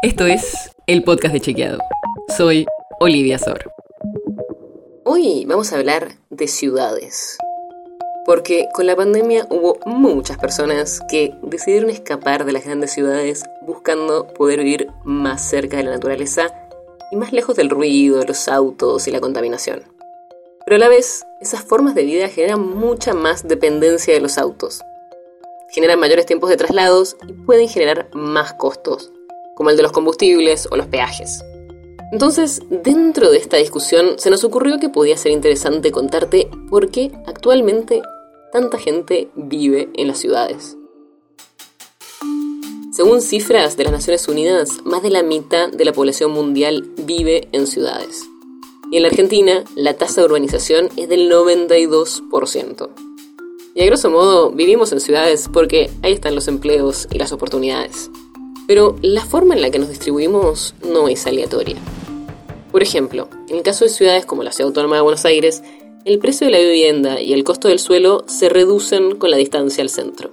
Esto es el podcast de Chequeado. Soy Olivia Sor. Hoy vamos a hablar de ciudades. Porque con la pandemia hubo muchas personas que decidieron escapar de las grandes ciudades buscando poder vivir más cerca de la naturaleza y más lejos del ruido, los autos y la contaminación. Pero a la vez, esas formas de vida generan mucha más dependencia de los autos. Generan mayores tiempos de traslados y pueden generar más costos como el de los combustibles o los peajes. Entonces, dentro de esta discusión, se nos ocurrió que podía ser interesante contarte por qué actualmente tanta gente vive en las ciudades. Según cifras de las Naciones Unidas, más de la mitad de la población mundial vive en ciudades. Y en la Argentina, la tasa de urbanización es del 92%. Y a grosso modo, vivimos en ciudades porque ahí están los empleos y las oportunidades. Pero la forma en la que nos distribuimos no es aleatoria. Por ejemplo, en el caso de ciudades como la Ciudad Autónoma de Buenos Aires, el precio de la vivienda y el costo del suelo se reducen con la distancia al centro.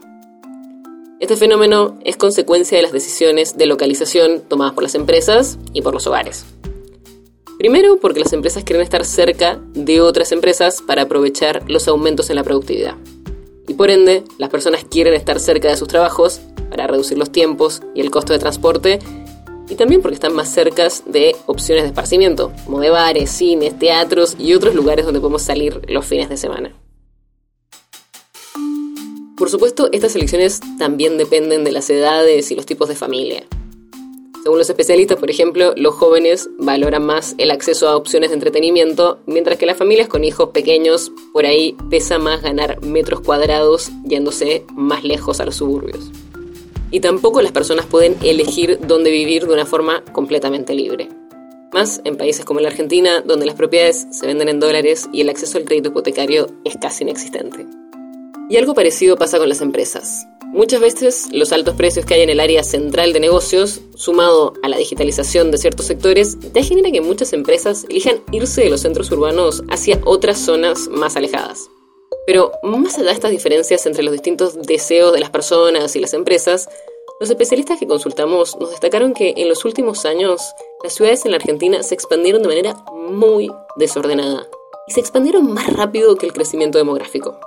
Este fenómeno es consecuencia de las decisiones de localización tomadas por las empresas y por los hogares. Primero, porque las empresas quieren estar cerca de otras empresas para aprovechar los aumentos en la productividad. Y por ende, las personas quieren estar cerca de sus trabajos para reducir los tiempos y el costo de transporte, y también porque están más cercas de opciones de esparcimiento, como de bares, cines, teatros y otros lugares donde podemos salir los fines de semana. Por supuesto, estas elecciones también dependen de las edades y los tipos de familia. Según los especialistas, por ejemplo, los jóvenes valoran más el acceso a opciones de entretenimiento, mientras que las familias con hijos pequeños, por ahí pesa más ganar metros cuadrados yéndose más lejos a los suburbios y tampoco las personas pueden elegir dónde vivir de una forma completamente libre. Más en países como la Argentina, donde las propiedades se venden en dólares y el acceso al crédito hipotecario es casi inexistente. Y algo parecido pasa con las empresas. Muchas veces los altos precios que hay en el área central de negocios, sumado a la digitalización de ciertos sectores, ya genera que muchas empresas elijan irse de los centros urbanos hacia otras zonas más alejadas. Pero más allá de estas diferencias entre los distintos deseos de las personas y las empresas, los especialistas que consultamos nos destacaron que en los últimos años las ciudades en la Argentina se expandieron de manera muy desordenada y se expandieron más rápido que el crecimiento demográfico.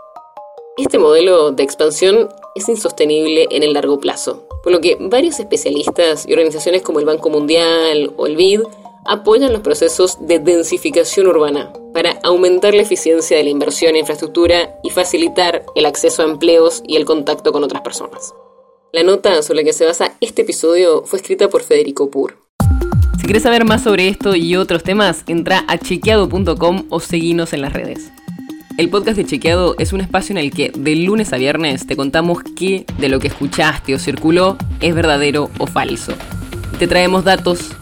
Este modelo de expansión es insostenible en el largo plazo, por lo que varios especialistas y organizaciones como el Banco Mundial o el BID apoyan los procesos de densificación urbana para aumentar la eficiencia de la inversión en infraestructura y facilitar el acceso a empleos y el contacto con otras personas. La nota sobre la que se basa este episodio fue escrita por Federico Pur. Si quieres saber más sobre esto y otros temas, entra a chequeado.com o seguinos en las redes. El podcast de Chequeado es un espacio en el que de lunes a viernes te contamos qué de lo que escuchaste o circuló es verdadero o falso. te traemos datos